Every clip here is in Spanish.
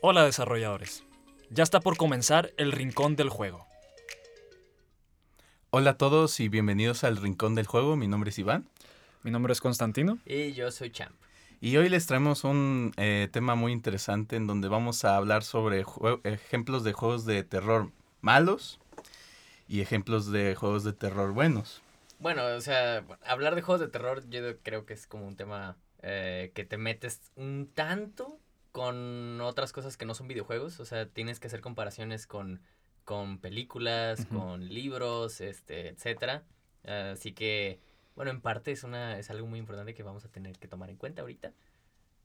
Hola desarrolladores. Ya está por comenzar el Rincón del Juego. Hola a todos y bienvenidos al Rincón del Juego. Mi nombre es Iván. Mi nombre es Constantino. Y yo soy Champ. Y hoy les traemos un eh, tema muy interesante en donde vamos a hablar sobre ejemplos de juegos de terror malos y ejemplos de juegos de terror buenos. Bueno, o sea, hablar de juegos de terror yo creo que es como un tema eh, que te metes un tanto con otras cosas que no son videojuegos. O sea, tienes que hacer comparaciones con, con películas, con libros, este, etcétera. así que, bueno, en parte es una, es algo muy importante que vamos a tener que tomar en cuenta ahorita.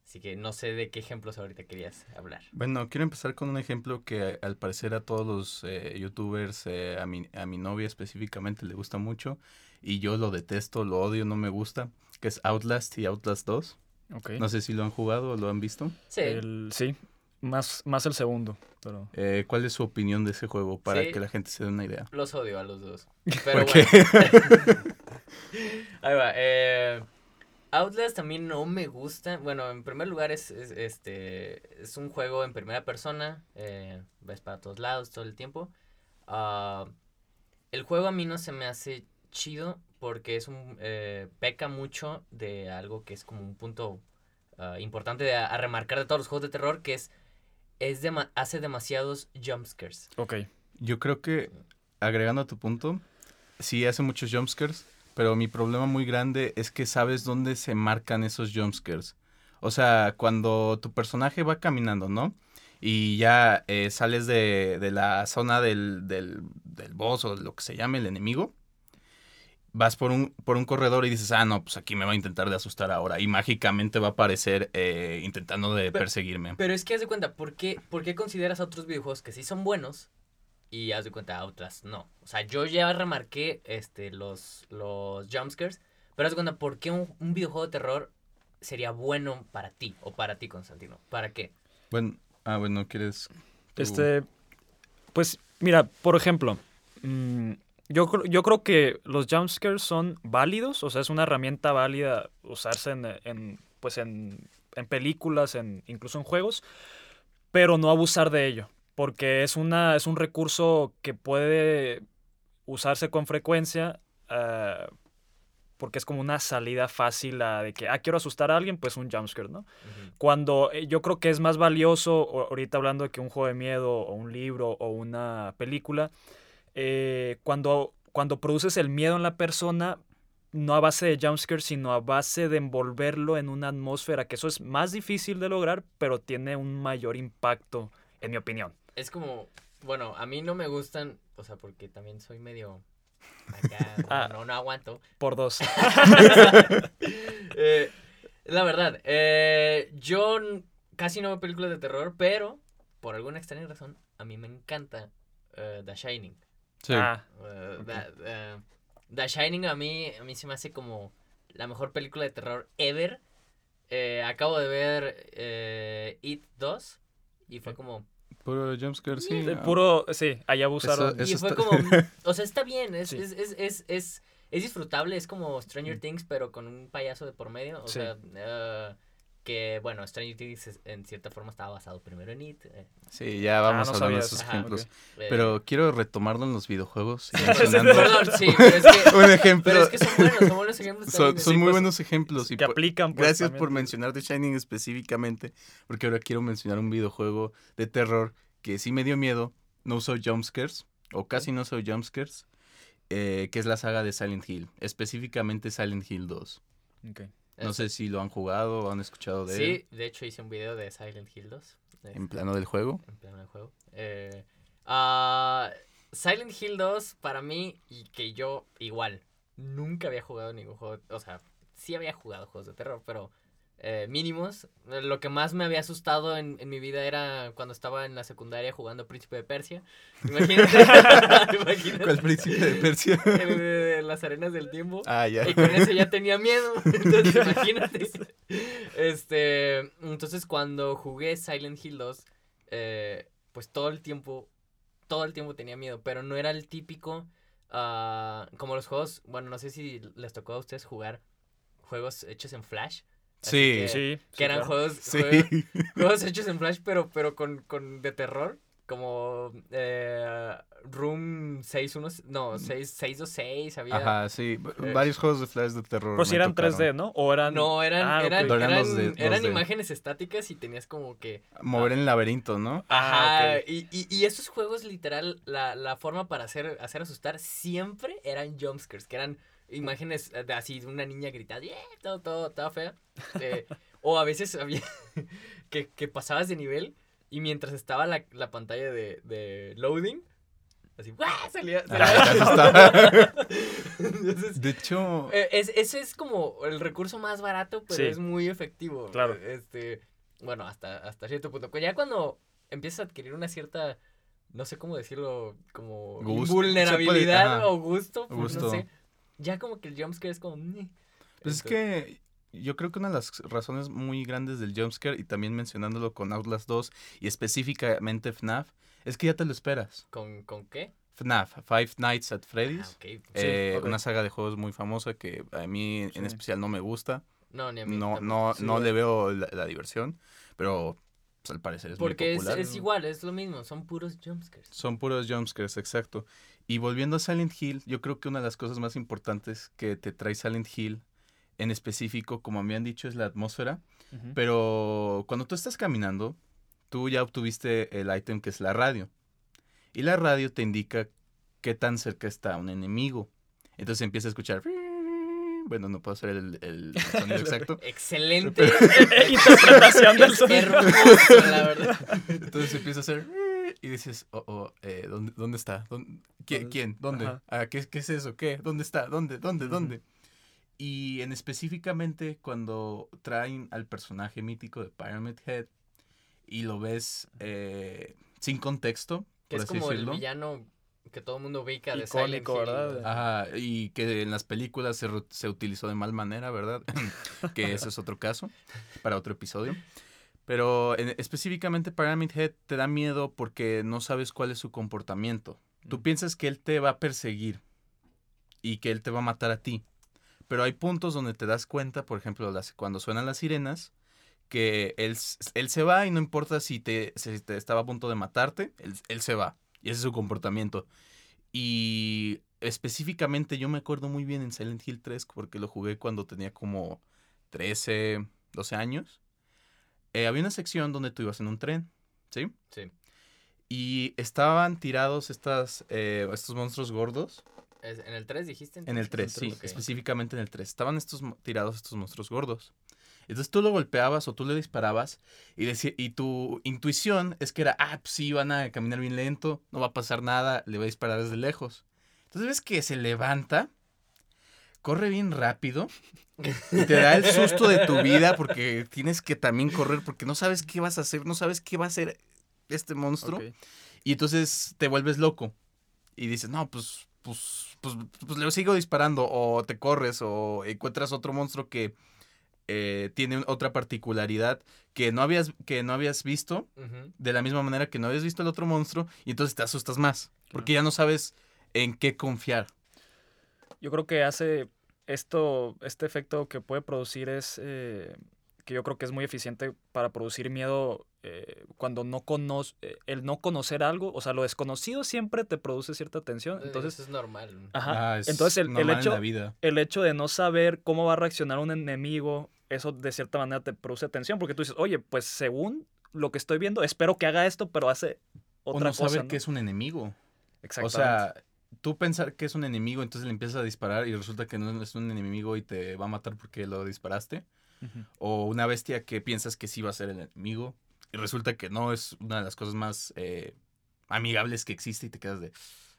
Así que no sé de qué ejemplos ahorita querías hablar. Bueno, quiero empezar con un ejemplo que al parecer a todos los eh, youtubers, eh, a, mi, a mi novia específicamente le gusta mucho y yo lo detesto, lo odio, no me gusta, que es Outlast y Outlast 2. Okay. No sé si lo han jugado o lo han visto. Sí. sí, más, más el segundo. Pero... Eh, ¿Cuál es su opinión de ese juego para que la gente se dé una idea? Los odio a los dos. Pero ¿Por Ahí va. Eh, Outlast también no me gusta. Bueno, en primer lugar es, este es un juego en primera persona. Eh, ves para todos lados todo el tiempo. Ah, el juego a mí no se me hace chido porque es un eh, peca mucho de algo que es como un punto ah, importante a, remarcar de todos los juegos de terror que es es hace demasiados jumpscares. Ok. Yo creo que agregando a tu punto, sí hace muchos jumpscares, pero mi problema muy grande es que sabes dónde se marcan esos jumpscares. O sea, cuando tu personaje va caminando, ¿no? Y ya eh, sales de, de, la zona del, del, del, boss o lo que se llame el enemigo. Vas por un, por un corredor y dices, ah, no, pues aquí me va a intentar de asustar ahora. Y mágicamente va a aparecer eh, intentando de perseguirme. Pero es que haz de cuenta, ¿por qué, ¿por qué consideras a otros videojuegos que sí son buenos y haz de cuenta otras no. O sea, yo ya remarqué este, los, los jumpscares, pero haz de cuenta, ¿por qué un, videojuego de terror sería bueno para ti o para ti, Constantino? ¿Para qué? Bueno, ah, bueno, ¿quieres...? Este, pues, mira, por ejemplo, mm, yo, yo creo que los jumpscares son válidos, o sea, es una herramienta válida usarse en, en pues en, en películas, en, incluso en juegos, pero no abusar de ello porque es, una, es un recurso que puede usarse con frecuencia ah, porque es como una salida fácil de que, ah, quiero asustar a alguien, pues un jumpscare, ¿no? Cuando eh, yo creo que es más valioso, ahorita hablando de que un juego de miedo o un libro o una película, eh, cuando, cuando produces el miedo en la persona, no a base de jumpscare, sino a base de envolverlo en una atmósfera, que eso es más difícil de lograr, pero tiene un mayor impacto, en mi opinión es como, bueno, a mí no me gustan, o sea, porque también soy medio acá, ah. no, no aguanto. Por dos. eh, la verdad, eh, yo casi no veo películas de terror, pero por alguna extraña razón, a mí me encanta uh, The Shining. Sí. Ah, uh, the, uh, The, Shining a mí, a mí se me hace como la mejor película de terror ever. Eh, acabo de ver It 2 y fue como, Puro jumpscare, sí. puro, sí, allá abusaron. y fue como, o sea, está bien, es, es, es, es, es, disfrutable, es como Stranger mm. Things, pero con un payaso de por medio, o sea, uh, que, bueno, Stranger Things en cierta forma estaba basado primero en It. Eh. Sí, ya vamos ah, a hablar de esos ejemplos. Pero eh, quiero retomarlo en los videojuegos. Perdón, sí, pero es que, un ejemplo. Pero es que son buenos, son buenos ejemplos. Son, son muy pues, buenos ejemplos. Y que aplican. Pues, gracias por mencionar The Shining específicamente, porque ahora quiero mencionar un videojuego de terror que sí me dio miedo. No usó jumpscares, o casi no usó jumpscares, eh, que es la saga de Silent Hill, específicamente Silent Hill 2. Okay. No sé si lo han jugado o han escuchado de él. Sí, de hecho hice un video de Silent Hill 2. ¿En plano del juego? En plano del juego. Eh, uh, Silent Hill 2, para mí, y que yo igual, nunca había jugado ningún juego, o sea, sí había jugado juegos de terror, pero eh, mínimos. Lo que más me había asustado en, en mi vida era cuando estaba en la secundaria jugando Príncipe de Persia. Imagínate. imagínate. ¿Cuál príncipe de Persia? el de las arenas del tiempo. ah, ya. Y con eso ya tenía miedo. Entonces, imagínate. Este, entonces cuando jugué Silent Hill 2, eh, pues todo el tiempo, todo el tiempo tenía miedo, pero no era el típico, ah, como los juegos, bueno, no sé si les tocó a ustedes jugar juegos hechos en Flash. Sí, que, Sí. que sí, eran claro. juegos, Sí. juegos, juegos hechos en Flash, pero, pero con, con de terror. Como eh, Room 61, no, 6, 626, había... Ajá, sí. Eh, Varios juegos de Flash de terror. Pero si eran tocaron. 3D, ¿no? O eran. No, eran, Ah, eran, Eran eran, los de- eran los de- imágenes estáticas y tenías como que... Mover en laberintos, ¿no? Ah, Ajá, ok. y, y, y esos juegos literal, la, la forma para hacer, hacer asustar siempre eran jumpscares, que eran imágenes de así de una niña gritando, "Yeah", todo, todo, todo fea. Eh, o a veces había que, que pasabas de nivel y mientras estaba la, la pantalla de, de loading, así, ¡guau! salía. salía- Ah. Entonces, De hecho, eh, es, ese es como el recurso más barato, pero Sí. es muy efectivo. Claro. Este, bueno, hasta, hasta cierto punto. Pues Ya cuando empiezas a adquirir una cierta, no sé cómo decirlo, como vulnerabilidad puede- o gusto, pues, Gusto. no sé. Ya como que el jumpscare es como... Pues es que yo creo que una de las razones muy grandes del jumpscare, y también mencionándolo con Outlast 2 y específicamente FNAF, es que ya te lo esperas. ¿Con, ¿Con qué? FNAF, Five Nights at Ah, Freddy's. ok. eh. Una saga de juegos muy famosa que a mí Sí. en especial no me gusta. No, ni a mí. No, no, Sí. no le veo la, la diversión, pero pues, al parecer es Porque muy es, popular. es igual, es lo mismo, son puros jumpscares. Son puros jumpscares, exacto. Y volviendo a Silent Hill, yo creo que una de las cosas más importantes que te trae Silent Hill, en específico, como me han dicho, es la atmósfera. Ujú. Pero cuando tú estás caminando, tú ya obtuviste el ítem que es la radio. Y la radio te indica qué tan cerca está un enemigo. Entonces empieza a escuchar. Bueno, no puedo hacer el, el sonido exacto. Excelente. Interpretación del sonido. Hermoso, la verdad. Entonces empieza a hacer. Y dices, oh, oh, eh, ¿dónde, ¿dónde está? ¿Dónde- ¿Qui- ¿Dónde- ¿Quién? ¿Dónde? Ah, ¿qué, ¿Qué es eso? ¿Qué? ¿Dónde está? ¿Dónde? ¿Dónde? ¿Dónde? Y en específicamente cuando traen al personaje mítico de Pyramid Head y lo ves eh, sin contexto, Que es así como el villano que todo el mundo ubica de Silent Hill. ¿verdad? Ajá, y que en las películas se, se utilizó de mal manera, ¿verdad? que eso es otro caso, para otro episodio. Pero en- específicamente Pyramid Head te da miedo porque no sabes cuál es su comportamiento. Tú Mm. piensas que él te va a perseguir y que él te va a matar a ti. Pero hay puntos donde te das cuenta, por ejemplo, las, cuando suenan las sirenas, que él, él se va y no importa si te, si te estaba a punto de matarte, él, él se va. Y ese es su comportamiento. Y específicamente yo me acuerdo muy bien en Silent Hill 3 porque lo jugué cuando tenía como 13, 12 años. Eh, había una sección donde tú ibas en un tren, ¿sí? Sí. Y estaban tirados estas, eh, estos monstruos gordos. ¿En el 3 dijiste? En el 3, entonces? sí, específicamente en el 3. Estaban estos tirados estos monstruos gordos. Entonces tú lo golpeabas o tú le disparabas y, y tu intuición es que era, ah, pues sí, van a caminar bien lento, no va a pasar nada, le voy a disparar desde lejos. Entonces ves que se levanta, corre bien rápido y te da el susto de tu vida porque tienes que también correr porque no sabes qué vas a hacer, no sabes qué va a hacer este monstruo. Y entonces te vuelves loco. Y dices, no, pues, pues, pues, pues le sigo disparando. O te corres o encuentras otro monstruo que eh, tiene otra particularidad que no, habías, que no habías visto. De la misma manera que no habías visto el otro monstruo. Y entonces te asustas más. Porque ya no sabes en qué confiar. Yo creo que hace esto, este efecto que puede producir es eh, que yo creo que es muy eficiente para producir miedo eh, cuando no conoce, el no conocer algo, o sea, lo desconocido siempre te produce cierta tensión. Entonces, Eso es normal. ajá. Ah, es Entonces el, el normal en hecho, la vida. el hecho de no saber cómo va a reaccionar un enemigo, eso de cierta manera te produce tensión, porque tú dices, oye, pues según lo que estoy viendo, espero que haga esto, pero hace O otra no cosa. saber ¿no? que es un enemigo. O Exactamente. sea, tú pensar que es un enemigo, entonces le empiezas a disparar y resulta que no es un enemigo y te va a matar porque lo disparaste. O una bestia que piensas que sí va a ser el enemigo y resulta que no es una de las cosas más eh, amigables que existe y te quedas de,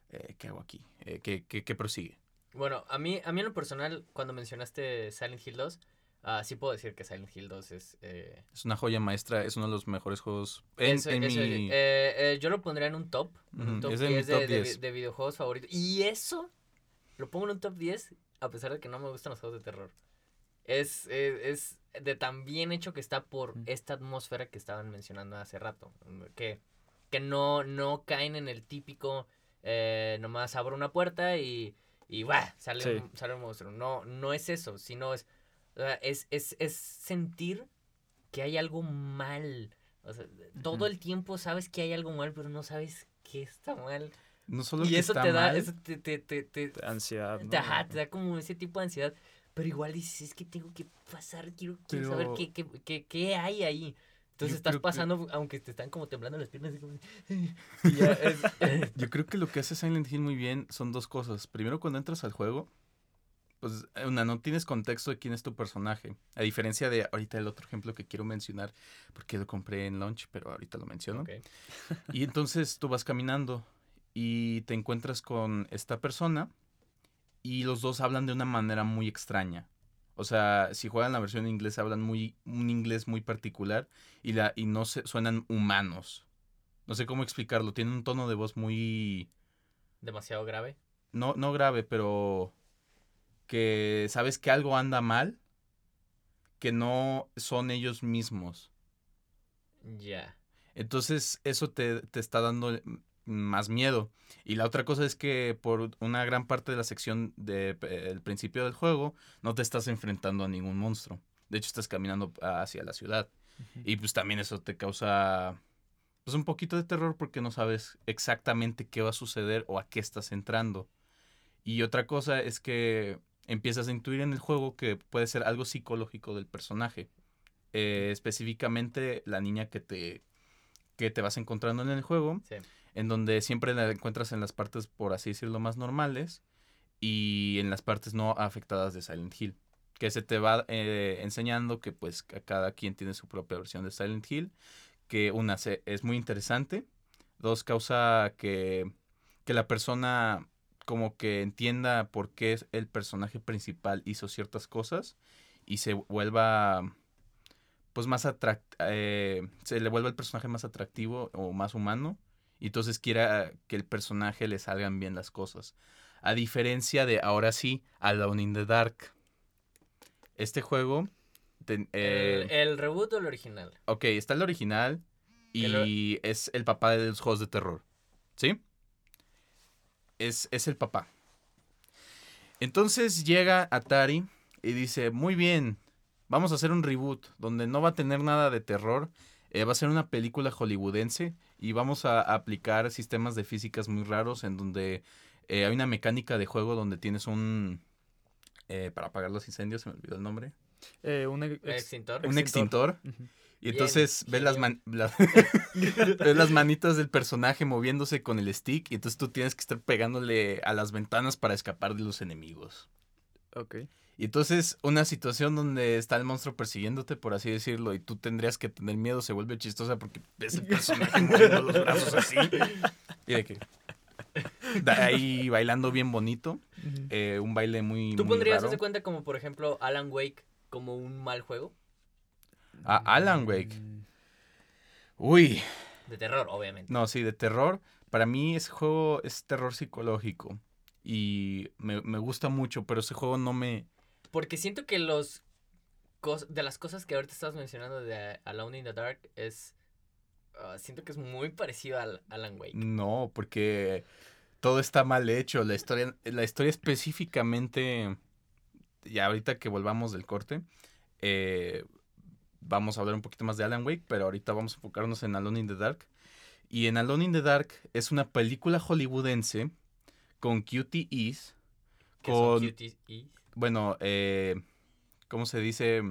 eh, ¿qué hago aquí? Eh, ¿qué, qué, qué prosigue? Bueno, a mí, a mí en lo personal, cuando mencionaste Silent Hill 2, Ah, sí puedo decir que Silent Hill 2 es... eh, Es una joya maestra, es uno de los mejores juegos. En, eso- en eso- mi- eh, eh, yo lo pondría en un top. un top es de mi 10 de, top de vi- 10. de videojuegos favoritos. Y eso lo pongo en un top 10 a pesar de que no me gustan los juegos de terror. Es, es, es de tan bien hecho que está por esta atmósfera que estaban mencionando hace rato. Que, que no, no caen en el típico, nomás abro una puerta y, y ¡buah! sale, Sí. sale un monstruo. No, no es eso, sino es, o sea, es, es, es sentir que hay algo mal. O sea, todo Ujú. el tiempo sabes que hay algo mal, pero no sabes qué está mal. no solo Y que eso está te da, mal, eso te, te, te, te- Ansiedad. te- ¿no? ajá, te da como ese tipo de ansiedad. Pero igual dices, es que tengo que pasar, quiero, quiero saber qué, qué, qué, qué hay ahí. Entonces estás creo que- pasando, aunque te están como temblando las piernas. como- ya es- Yo creo que lo que hace Silent Hill muy bien son dos cosas. Primero, cuando entras al juego, pues una, no tienes contexto de quién es tu personaje. A diferencia de ahorita el otro ejemplo que quiero mencionar, porque lo compré en launch, pero ahorita lo menciono. Y entonces tú vas caminando y te encuentras con esta persona y los dos hablan de una manera muy extraña. O sea, si juegan la versión en inglés hablan muy un inglés muy particular y la y no se suenan humanos. No sé cómo explicarlo, tienen un tono de voz muy Demasiado grave. no no grave, pero que sabes que algo anda mal, que no son ellos mismos. Ya. Entonces eso te, te está dando mm, más miedo. Y la otra cosa es que por una gran parte de la sección del principio del juego no te estás enfrentando a ningún monstruo. De hecho estás caminando hacia la ciudad. Y pues también eso te causa pues un poquito de terror porque no sabes exactamente qué va a suceder o a qué estás entrando. Y otra cosa es que empiezas a intuir en el juego que puede ser algo psicológico del personaje. Eh, específicamente la niña que te, que te vas encontrando en el juego, Sí. en donde siempre la encuentras en las partes, por así decirlo, más normales y en las partes no afectadas de Silent Hill. Que se te va eh, enseñando que pues ca- cada quien tiene su propia versión de Silent Hill. Que una es muy interesante. Dos, causa que, que la persona como que entienda por qué el personaje principal hizo ciertas cosas y se vuelva pues más atract eh, se le vuelva el personaje más atractivo o más humano y entonces quiera que el personaje le salgan bien las cosas. A diferencia de ahora sí, Alone in the Dark. Este juego ten- eh, el, el reboot o el original. Ok, está el original lo- y es el papá de los juegos de terror. ¿Sí? Es, es el papá. Entonces llega Atari y dice, muy bien, vamos a hacer un reboot donde no va a tener nada de terror. eh, va a ser una película hollywoodense y vamos a aplicar sistemas de físicas muy raros en donde eh, hay una mecánica de juego donde tienes un... eh, para apagar los incendios, se me olvidó el nombre. Eh, un ex- Extintor. Un extintor. Y Bien, entonces ves las, man- la- ves las manitas del personaje moviéndose con el stick y entonces tú tienes que estar pegándole a las ventanas para escapar de los enemigos. Ok. Y entonces una situación donde está el monstruo persiguiéndote, por así decirlo, y tú tendrías que tener miedo, se vuelve chistosa porque ves el personaje moviendo los brazos así. Y de que... de ahí bailando bien bonito. Eh, un baile muy... ¿Tú muy pondrías raro. ese cuenta como, por ejemplo, Alan Wake como un mal juego? A Alan Wake. Mm, Uy. De terror, obviamente. No, sí, de terror. Para mí ese juego es terror psicológico. Y me, me gusta mucho, pero ese juego no me... Porque siento que los de las cosas que ahorita estás mencionando de Alone in the Dark es ah, siento que es muy parecido al Alan Wake. No, porque todo está mal hecho. La historia, la historia específicamente... Ya ahorita que volvamos del corte, eh, vamos a hablar un poquito más de Alan Wake, pero ahorita vamos a enfocarnos en Alone in the Dark. Y en Alone in the Dark es una película hollywoodense con QTEs, son con... cuties y- bueno, eh, ¿cómo se dice?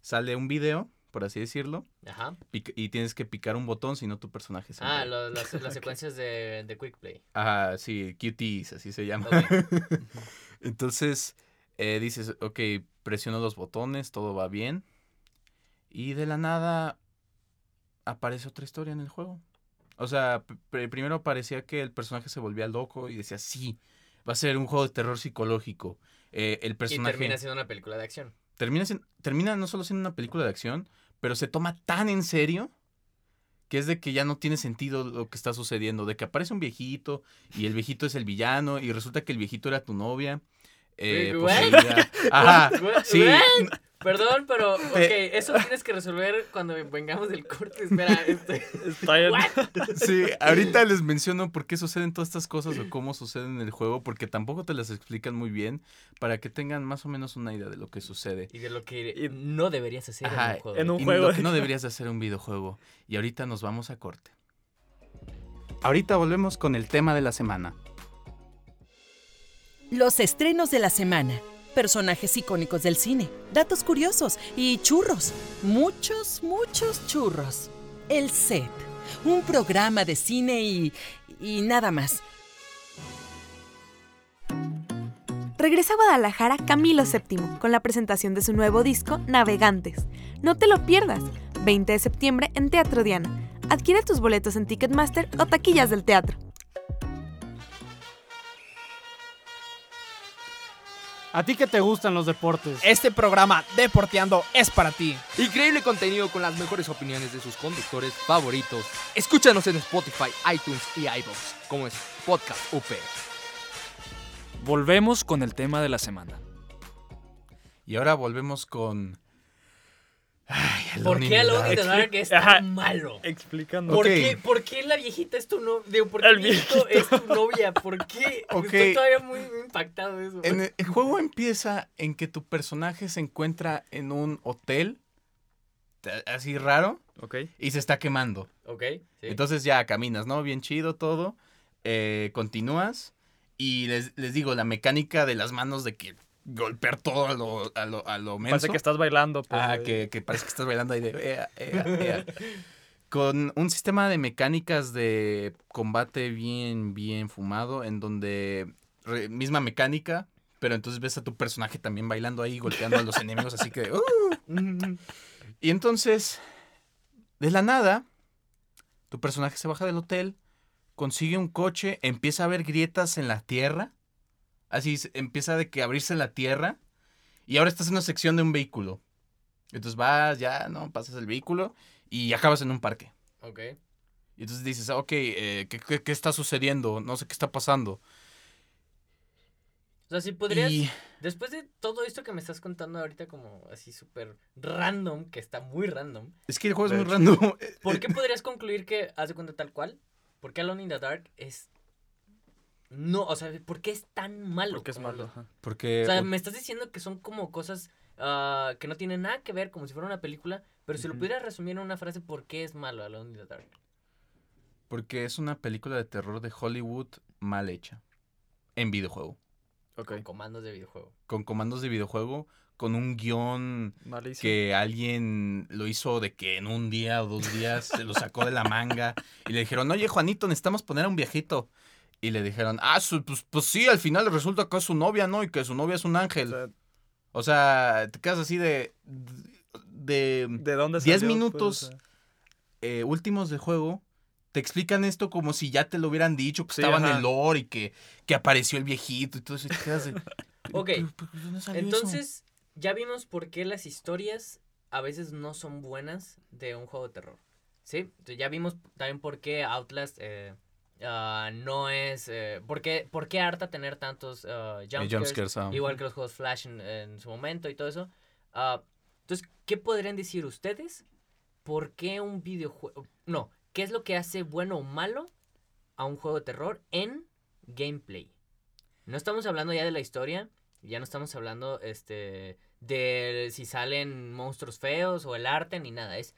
Sale un video, por así decirlo, Ajá. y tienes que picar un botón, si no tu personaje se Ah, lo- las, las secuencias de, de Quick Play. Ajá, sí, QTs, así se llama. Ok. Entonces, eh, dices, ok, presiono los botones, todo va bien. Y de la nada aparece otra historia en el juego. O sea, primero parecía que el personaje se volvía loco y decía, sí, va a ser un juego de terror psicológico. Eh, el Y personaje... termina siendo una película de acción. termina, sien- termina no solo siendo una película de acción, pero se toma tan en serio que es de que ya no tiene sentido lo que está sucediendo, de que aparece un viejito y el viejito es el villano y resulta que el viejito era tu novia. eh, poseída. Ajá, sí. Perdón, pero, ok, eso tienes que resolver cuando vengamos del corte. Espera, este. What? Sí, ahorita les menciono por qué suceden todas estas cosas o cómo suceden en el juego, porque tampoco te las explican muy bien, para que tengan más o menos una idea de lo que sucede. Y de lo que no deberías hacer Ajá, en un juego. en un y juego. lo que no deberías de hacer en un videojuego. Y ahorita nos vamos a corte. Ahorita volvemos con el tema de la semana. Los estrenos de la semana. Personajes icónicos del cine, datos curiosos y churros. Muchos, muchos churros. El set. Un programa de cine y... y nada más. Regresa a Guadalajara Camilo VII con la presentación de su nuevo disco Navegantes. No te lo pierdas. 20 de septiembre en Teatro Diana. Adquiere tus boletos en Ticketmaster o taquillas del teatro. A ti que te gustan los deportes. Este programa Deporteando es para ti. Increíble contenido con las mejores opiniones de sus conductores favoritos. Escúchanos en Spotify, iTunes y iVoox, como es Podcast UP. Volvemos con el tema de la semana. Y ahora volvemos con... Ay, ¿Por qué Alone in the Dark. Es Ajá. tan malo? Explicando. ¿Por, qué, ¿Por qué la viejita es tu novia? Digo, ¿por qué el viejito es tu novia? ¿Por qué? Ok. Estoy todavía muy impactado de eso. En el, el juego empieza en que tu personaje se encuentra en un hotel, así raro, Ok. y se está quemando. Ok, sí. Entonces ya caminas, ¿no? Bien chido todo. eh, continúas. Y les, les digo, la mecánica de las manos de que golpear todo a lo, a lo, a lo menso. Parece que estás bailando. pues, Ah, que, que parece que estás bailando ahí de... ea, ea, ea. Con un sistema de mecánicas de combate bien, bien fumado, en donde re- misma mecánica, pero entonces ves a tu personaje también bailando ahí, golpeando a los enemigos, así que... "Uh". Y entonces, de la nada, tu personaje se baja del hotel, consigue un coche, empieza a ver grietas en la tierra, así se- empieza de que abrirse la tierra, y ahora estás en una sección de un vehículo. Entonces vas, ya, ¿no? Pasas el vehículo y acabas en un parque. Ok. Y entonces dices, ah, ok, eh, ¿qué, qué, qué está sucediendo? No sé qué está pasando. O sea, si podrías, Y después de todo esto que me estás contando ahorita como así súper random, que está muy random, es que el juego es muy random. ¿por qué podrías concluir que, haz de cuenta tal cual, por qué Alone in the Dark es... No, o sea, ¿por qué es tan malo? Porque es malo. ajá. Porque O sea, me estás diciendo que son como cosas ah, que no tienen nada que ver, como si fuera una película, pero si lo pudieras resumir en una frase, ¿por qué es malo Alone in the Dark? porque es una película de terror de Hollywood mal hecha. En videojuego. Ok. Con comandos de videojuego. Con comandos de videojuego, con un guion Malísimo. que alguien lo hizo de que en un día o dos días se lo sacó de la manga y le dijeron, oye Juanito, necesitamos poner a un viejito. Y le dijeron, ah, su- pues, pues sí, al final resulta que es su novia, ¿no? Y que su novia es un O ángel. sea, O sea, te quedas así de... De ¿De dónde 10 salió, pues, minutos o sea? eh, últimos del juego, te explican esto como si ya te lo hubieran dicho, que Sí, estaba en el lore y que, que apareció el viejito y todo eso. Y te quedas de, Ok, "¿Pero- pero de dónde salió eso?". Entonces, ya vimos por qué las historias a veces no son buenas de un juego de terror. ¿Sí? Entonces, ya vimos también por qué Outlast eh, ah, no es... eh, por, qué, por qué harta tener tantos Eh, jumpscares, ah. igual que los juegos Flash en, en su momento y todo eso. Entonces, ¿qué podrían decir ustedes? ¿Por qué un videojuego... No, ¿qué es lo que hace bueno o malo a un juego de terror en gameplay? No estamos hablando ya de la historia, ya no estamos hablando este de si salen monstruos feos o el arte ni nada, es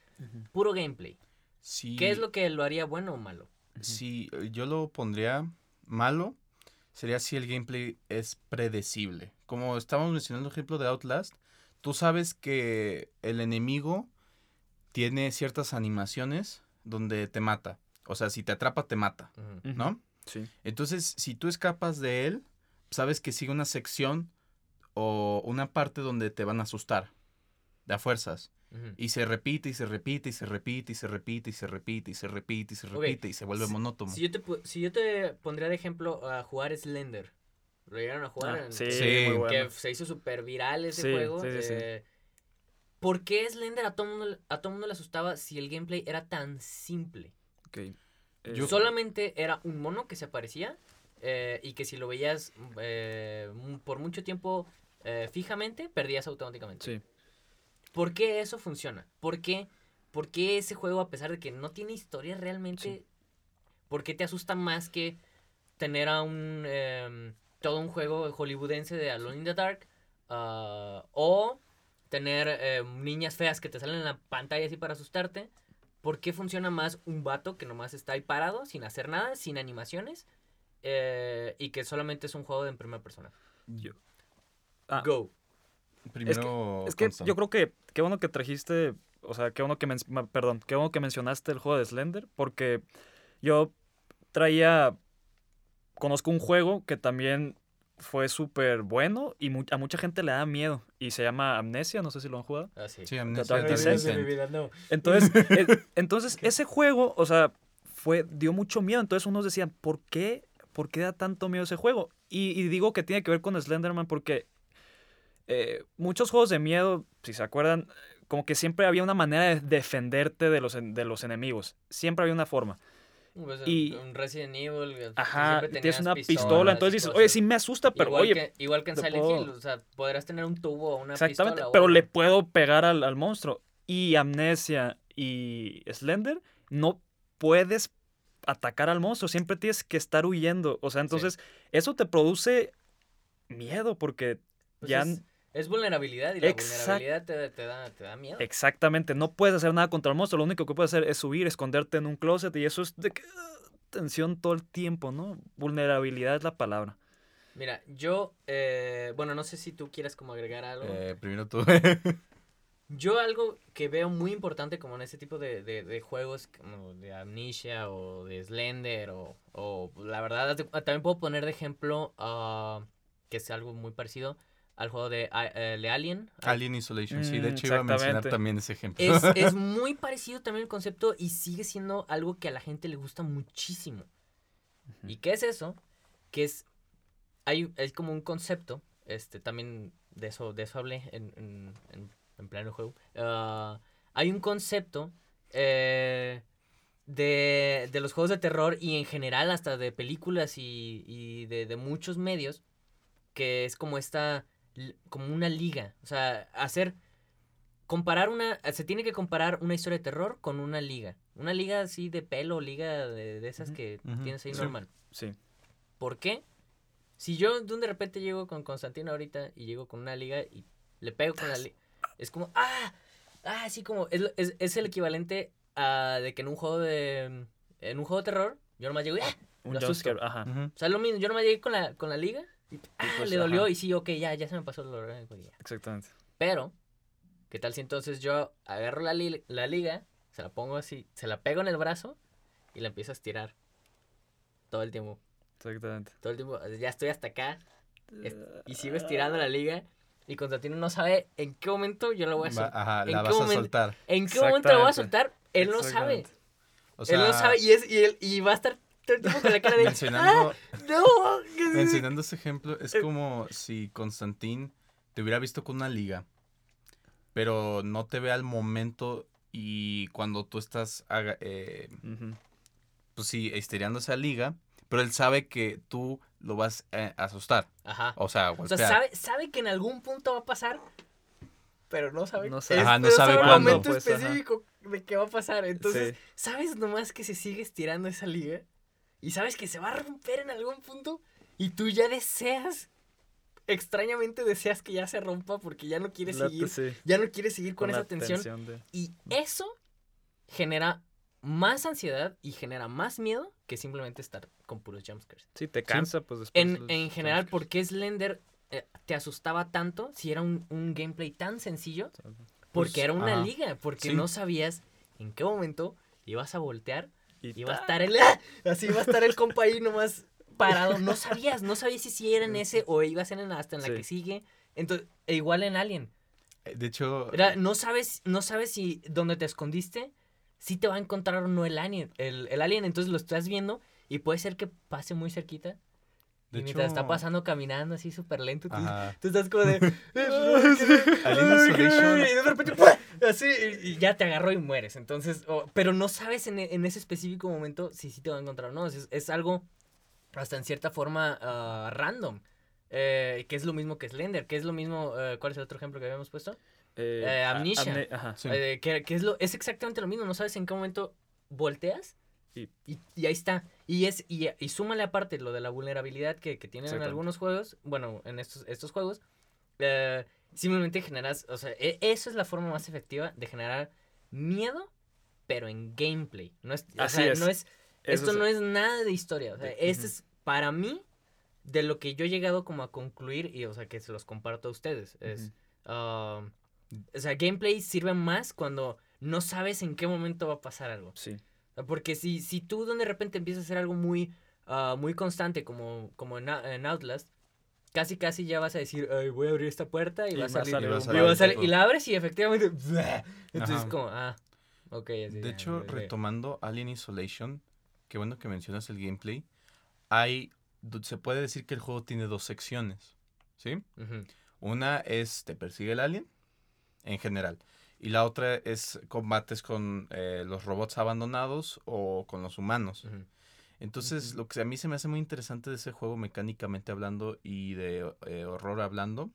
puro gameplay. Sí, ¿Qué es lo que lo haría bueno o malo? Sí, eh, yo lo pondría malo, sería si el gameplay es predecible. Como estábamos mencionando el ejemplo de Outlast, tú sabes que el enemigo tiene ciertas animaciones donde te mata. O sea, si te atrapa, te mata. ¿no? Sí. Entonces, si tú escapas de él, sabes que sigue una sección o una parte donde te van a asustar. De a fuerzas. Y se repite y se repite y se repite y se repite y se repite y se repite y se repite y se vuelve si- monótono. Si yo te si yo te pondría de ejemplo a jugar Slender. ¿Lo llegaron a jugar? Ah, en- sí, Sí. muy bueno. Que se hizo súper viral ese Sí, juego. sí, sí, sí. eh, ¿por qué Slender a todo mundo, a todo mundo le asustaba si el gameplay era tan simple? Ok. Eh, Yo- Solamente era un mono que se aparecía eh, y que si lo veías eh, por mucho tiempo eh, fijamente, perdías automáticamente. Sí. ¿Por qué eso funciona? ¿Por qué, por qué ese juego, a pesar de que no tiene historia realmente, Sí. por qué te asusta más que tener a un em, todo un juego hollywoodense de Alone in the Dark ah, o tener em, niñas feas que te salen en la pantalla así para asustarte? ¿Por qué funciona más un vato que nomás está ahí parado, sin hacer nada, sin animaciones, eh, y que solamente es un juego de en primera persona? Yo- Ah, Go. Primero, Es que yo creo que qué bueno que trajiste, o sea, qué bueno que, men- perdón, qué bueno que mencionaste el juego de Slender, porque yo traía, conozco un juego que también fue súper bueno y mu- a mucha gente le da miedo y se llama Amnesia, no sé si lo han jugado. Ah, sí. Sí, Amnesia. Entonces, eh, entonces ese juego, o sea, fue, dio mucho miedo. Entonces unos decían, ¿por qué? ¿Por qué da tanto miedo ese juego? Y, y digo que tiene que ver con Slenderman porque eh, muchos juegos de miedo, si se acuerdan, como que siempre había una manera de defenderte de los, de los enemigos. Siempre había una forma. Pues, Y- un Resident Evil. Ajá, tienes una pistola, entonces dices, oye, sí me asusta, pero igual oye, que, igual que en Silent puedo- Hill, o sea, podrás tener un tubo o una Exactamente, pistola. pero le puedo pegar al, al monstruo. Y Amnesia y Slender no puedes atacar al monstruo, siempre tienes que estar huyendo. O sea, entonces eso te produce miedo porque Pues ya... es, es vulnerabilidad y la Exact- vulnerabilidad te, te da, te da miedo. Exactamente, no puedes hacer nada contra el monstruo, lo único que puedes hacer es subir, esconderte en un closet y eso es de que, ah, tensión todo el tiempo, ¿no? Vulnerabilidad es la palabra. Mira, yo, eh, bueno, no sé si tú quieras como agregar algo. Eh, primero tú. Yo algo que veo muy importante como en ese tipo de, de- de juegos como de Amnesia o de Slender o, o la verdad también puedo poner de ejemplo ah, que es algo muy parecido al juego de, eh, de Alien. Alien Isolation, sí, de Mm, hecho iba a mencionar también ese ejemplo. Es, es muy parecido también el concepto y sigue siendo algo que a la gente le gusta muchísimo. ¿Y qué es eso? Que es, hay, es como un concepto, este, también de eso, de eso hablé en, en, en, en pleno juego. Ah, hay un concepto eh, de, de los juegos de terror y en general hasta de películas y, y de, de muchos medios que es como esta, como una liga. O sea, hacer comparar una, se tiene que comparar una historia de terror con una liga. Una liga así de pelo, liga de, de esas que ujú, tienes ahí sí. normal. Sí. ¿Por qué? Si yo de un de repente llego con Constantino ahorita y llego con una liga y le pego con la liga, es como, ah, ah, así como, es, es, es el equivalente a de que en un juego de, en un juego de terror, yo nomás llego y, ah, Un jumpscare, ajá. O sea, lo mismo, yo nomás llegué con la, con la liga y, ah, pues, le dolió ajá. y sí, ok, ya, ya se me pasó el dolor. ya. Exactamente. Pero, ¿qué tal si entonces yo agarro la, li- la liga, se la pongo así, se la pego en el brazo y la empiezo a estirar todo el tiempo? Exactamente. Todo el tiempo, ya estoy hasta acá est- y sigo estirando la liga y Constantino no sabe en qué momento yo la voy a soltar. ajá, ¿En la vas a soltar. ¿En qué momento la voy a soltar? Él no sabe. Exactamente. O sea, él no sabe y, es, y, él, y va a estar todo el tiempo con la cara de... mencionando, "Ah, no, que sí". mencionando ese ejemplo, es como si Constantín te hubiera visto con una liga, pero no te ve al momento y cuando tú estás, eh, pues sí, estirando esa liga, pero él sabe que tú lo vas eh, a asustar. Ajá. O sea, O sea, sabe, sabe que en algún punto va a pasar, pero no sabe. No sabe. es- Ajá, no sabe el cuándo, momento pues, ajá. específico de que va a pasar. Entonces, Sí. sabes nomás que se sigue estirando esa liga y sabes que se va a romper en algún punto y tú ya deseas, extrañamente deseas que ya se rompa porque ya no quieres Late, seguir, sí, ya no quieres seguir con, esa tensión. de- Y eso genera más ansiedad y genera más miedo que simplemente estar con puros jumpscares. Sí, te cansa, pues después. En, general, jumpscares. ¿por qué Slender eh, te asustaba tanto si era un, un gameplay tan sencillo? Porque Pues, era una liga, porque Sí. no sabías en qué momento ibas a voltear, Y iba a ta- estar el... Así iba a estar el compa ahí nomás parado. No sabías, no sabías si, si era en ese o iba a ser en hasta en la Sí. que sigue. Entonces, e igual en Alien. Eh, De hecho, Era, no sabes, no sabes si donde te escondiste, si te va a encontrar o no el alien. El, el alien, entonces lo estás viendo y puede ser que pase muy cerquita. De y mientras está hecho- pasando caminando así súper lento, tú, tú estás como de... Y de repente, así, y ya te agarró y mueres. Entonces, o- pero no sabes en, en ese específico momento si sí te va a encontrar o no. Es, es algo hasta en cierta forma ah, random. Eh, que es lo mismo que Slender, que es lo mismo... eh, ¿Cuál es el otro ejemplo que habíamos puesto? Eh, Eh, Amnesia. amne- ajá. Sí. Eh, que, que es, lo, es exactamente lo mismo, no sabes en qué momento volteas Y- y, y ahí está. Y es y, y súmale aparte lo de la vulnerabilidad que, que tienen en algunos juegos, bueno, en estos, estos juegos, eh, simplemente generas, o sea, e- eso es la forma más efectiva de generar miedo, pero en gameplay. No es, o Así sea, es. no es, esto es- no es nada de historia. O sea, De- este es, para mí, de lo que yo he llegado como a concluir, y o sea, que se los comparto a ustedes, es... um, o sea, gameplay sirve más cuando no sabes en qué momento va a pasar algo. Sí. Porque si, si tú de repente empiezas a hacer algo muy, ah, muy constante como, como en, en Outlast, casi casi ya vas a decir, "Ay, voy a abrir esta puerta y, Y va a va salir. salir y un va a salir- y la abres y efectivamente... Entonces Ajá. como, ah, ok. así De hecho, retomando Alien Isolation, qué bueno que mencionas el gameplay. Hay, se puede decir que el juego tiene dos secciones, ¿sí? Ujú, Una es te persigue el alien, en general. Y la otra es combates con eh, los robots abandonados o con los humanos. Entonces, lo que a mí se me hace muy interesante de ese juego, mecánicamente hablando y de eh, horror hablando,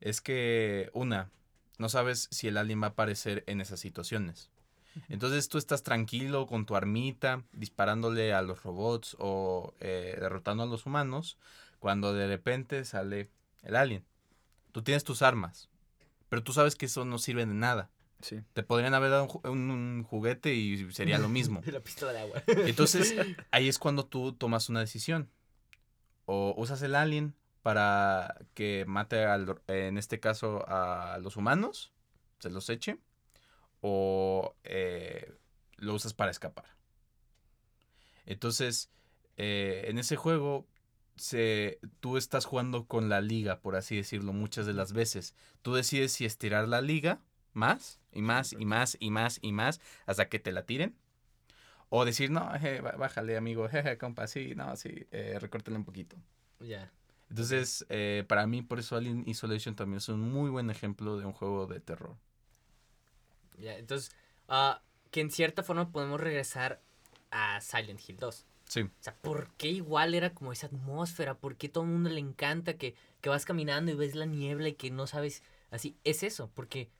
es que, una, no sabes si el alien va a aparecer en esas situaciones. Entonces tú estás tranquilo con tu armita, disparándole a los robots o eh, derrotando a los humanos, cuando de repente sale el alien. Tú tienes tus armas, pero tú sabes que eso no sirve de nada. Sí. Te podrían haber dado un ju- un- un juguete y sería lo mismo. La pistola de agua. Entonces, ahí es cuando tú tomas una decisión. O usas el alien para que mate, al, en este caso, a los humanos, se los eche, o eh, lo usas para escapar. Entonces, eh, en ese juego, se, tú estás jugando con la liga, por así decirlo, muchas de las veces. Tú decides si estirar la liga más y más y más y más y más hasta que te la tiren. O decir, no, je, bá- bájale, amigo, jeje, compa, sí, no, sí, eh, recórtale un poquito. ya. Entonces, eh, para mí, por eso Alien Isolation también es un muy buen ejemplo de un juego de terror. Ya, entonces, ah, que en cierta forma podemos regresar a Silent Hill 2. Sí. O sea, ¿por qué igual era como esa atmósfera? ¿Por qué todo el mundo le encanta que, que vas caminando y ves la niebla y que no sabes? Así, es eso, porque,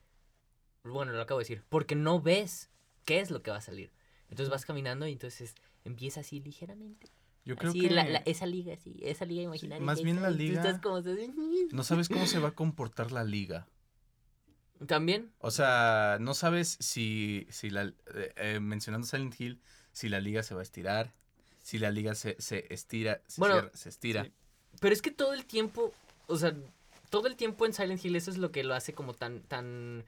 bueno, lo acabo de decir, porque no ves qué es lo que va a salir. Entonces vas caminando y entonces empieza así ligeramente. Yo creo así, que la- la- esa liga, así, esa liga imaginaria. más bien la tú liga- estás como así, no sabes cómo se va a comportar la liga. También, O sea, no sabes si, si la, eh, eh, mencionando Silent Hill, si la liga se va a estirar, si la liga se, se estira, se, Bueno, cierra, se estira. sí. Pero es que todo el tiempo, o sea, todo el tiempo en Silent Hill eso es lo que lo hace como tan, tan,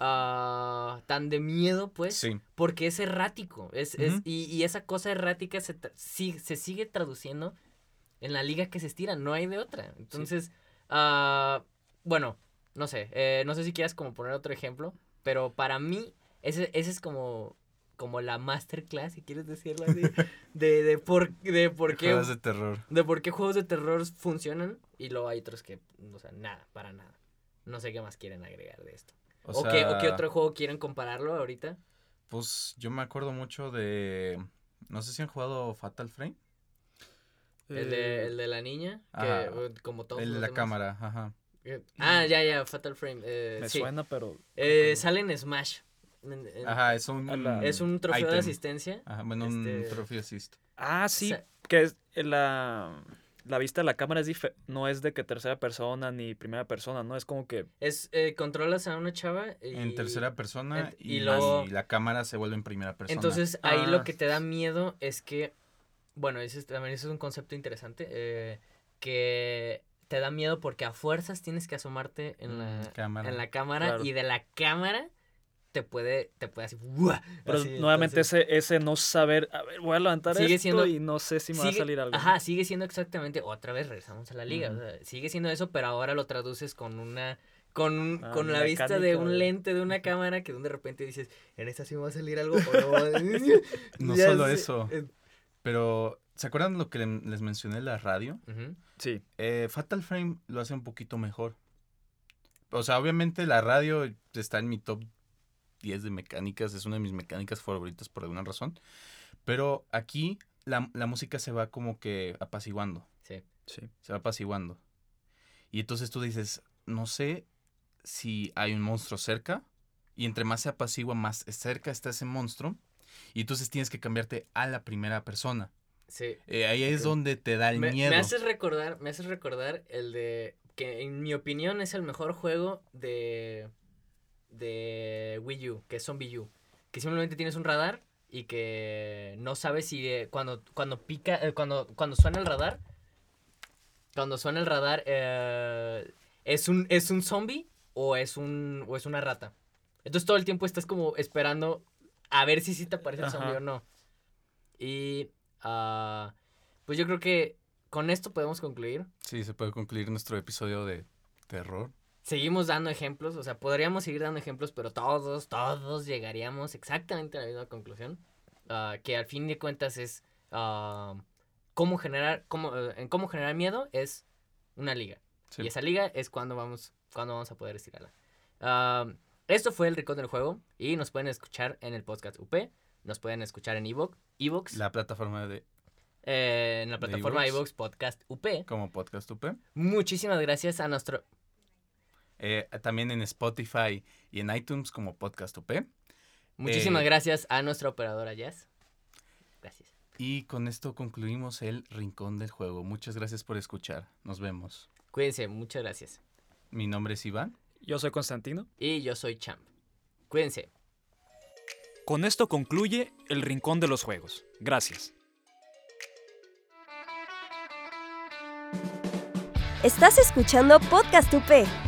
ah, tan de miedo, pues. Sí. Porque es errático. Es, es- y, y esa cosa errática se, se sigue traduciendo en la liga que se estira. No hay de otra. Entonces, ah, bueno, no sé. eh, no sé si quieras como poner otro ejemplo. Pero para mí, ese, ese es como, como la masterclass, si quieres decirlo así. de, de por, de por qué Juegos de terror. de por qué juegos de terror funcionan y luego hay otros que, o sea, nada, para nada. No sé qué más quieren agregar de esto. O, O, sea, qué, o qué otro juego quieren compararlo ahorita. Pues yo me acuerdo mucho de. No sé si han jugado Fatal Frame. El, de, el de la niña, que Ajá. eh, como todos El de la demás. cámara, ajá. Eh, Ah, ya, ya, Fatal Frame. eh, Me sí. suena, pero. Eh, sale en Smash. En- en- Ajá, es un. la- es un trofeo de asistencia. Ajá, bueno, un este- trophy assist. Ah, sí. Que es la. La vista de la cámara es dife- no es de que tercera persona ni primera persona, ¿no? Es como que. Es, eh, controlas a una chava y... En tercera persona y, y luego- y la cámara se vuelve en primera persona. Entonces ahí Ah. lo que te da miedo es que, bueno, ese es, también ese es un concepto interesante, eh, que te da miedo porque a fuerzas tienes que asomarte en la, Mm, cámara. en la cámara Claro. y de la cámara te puede, te puede así, ¡buah! Pero Así, nuevamente entonces, ese, ese no saber. A ver, voy a levantar Sigue esto siendo- y no sé si me va a salir algo. Ajá, sigue siendo exactamente, otra vez regresamos a la liga, Ujú. o sea, sigue siendo eso, pero ahora lo traduces con una... Con, un- Ah, con la vista de un lente de una cámara que de repente dices, en esta sí me va a salir algo o no. No Ya solo sé, eso. eh, Pero ¿Se acuerdan lo que le- les mencioné la radio? Sí. Eh, Fatal Frame lo hace un poquito mejor. O sea, obviamente la radio está en mi top 10 de mecánicas, es una de mis mecánicas favoritas por alguna razón. Pero aquí la, la música se va como que apaciguando, Sí. Sí. se va apaciguando. Y entonces tú dices, no sé si hay un monstruo cerca, y entre más se apacigua, más cerca está ese monstruo. Y entonces tienes que cambiarte a la primera persona. Sí. Eh, ahí es donde te da el Me, miedo. me haces recordar, me haces recordar el de que en mi opinión es el mejor juego de de Wii U, que es Zombie U, que simplemente tienes un radar y que no sabes si eh, cuando cuando pica eh, cuando cuando suena el radar cuando suena el radar eh, es un es un zombie o es un o es una rata. Entonces todo el tiempo estás como esperando a ver si sí te aparece el zombie o no. Y ah, pues yo creo que con esto podemos concluir. Sí, se puede concluir nuestro episodio de terror. Seguimos dando ejemplos, o sea, podríamos seguir dando ejemplos, pero todos, todos llegaríamos exactamente a la misma conclusión. ah, que al fin de cuentas es ah, cómo generar, cómo, en cómo generar miedo es una liga. Sí. Y esa liga es cuando vamos, cuando vamos a poder estirarla. Ah, esto fue el Rincón del Juego y nos pueden escuchar en el podcast UP, nos pueden escuchar en Evox, Evox La plataforma de eh, en la plataforma iVoox. Evox Podcast UP. como Podcast UP. Muchísimas gracias a nuestro... Eh, también en Spotify y en iTunes como Podcast UP. Muchísimas Eh, gracias a nuestra operadora Jazz. Gracias. Y con esto concluimos el Rincón del Juego. Muchas gracias por escuchar. Nos vemos. Cuídense, muchas gracias. Mi nombre es Iván. Yo soy Constantino. Y yo soy Champ. Cuídense. Con esto concluye el Rincón de los Juegos. Gracias. Estás escuchando Podcast UP.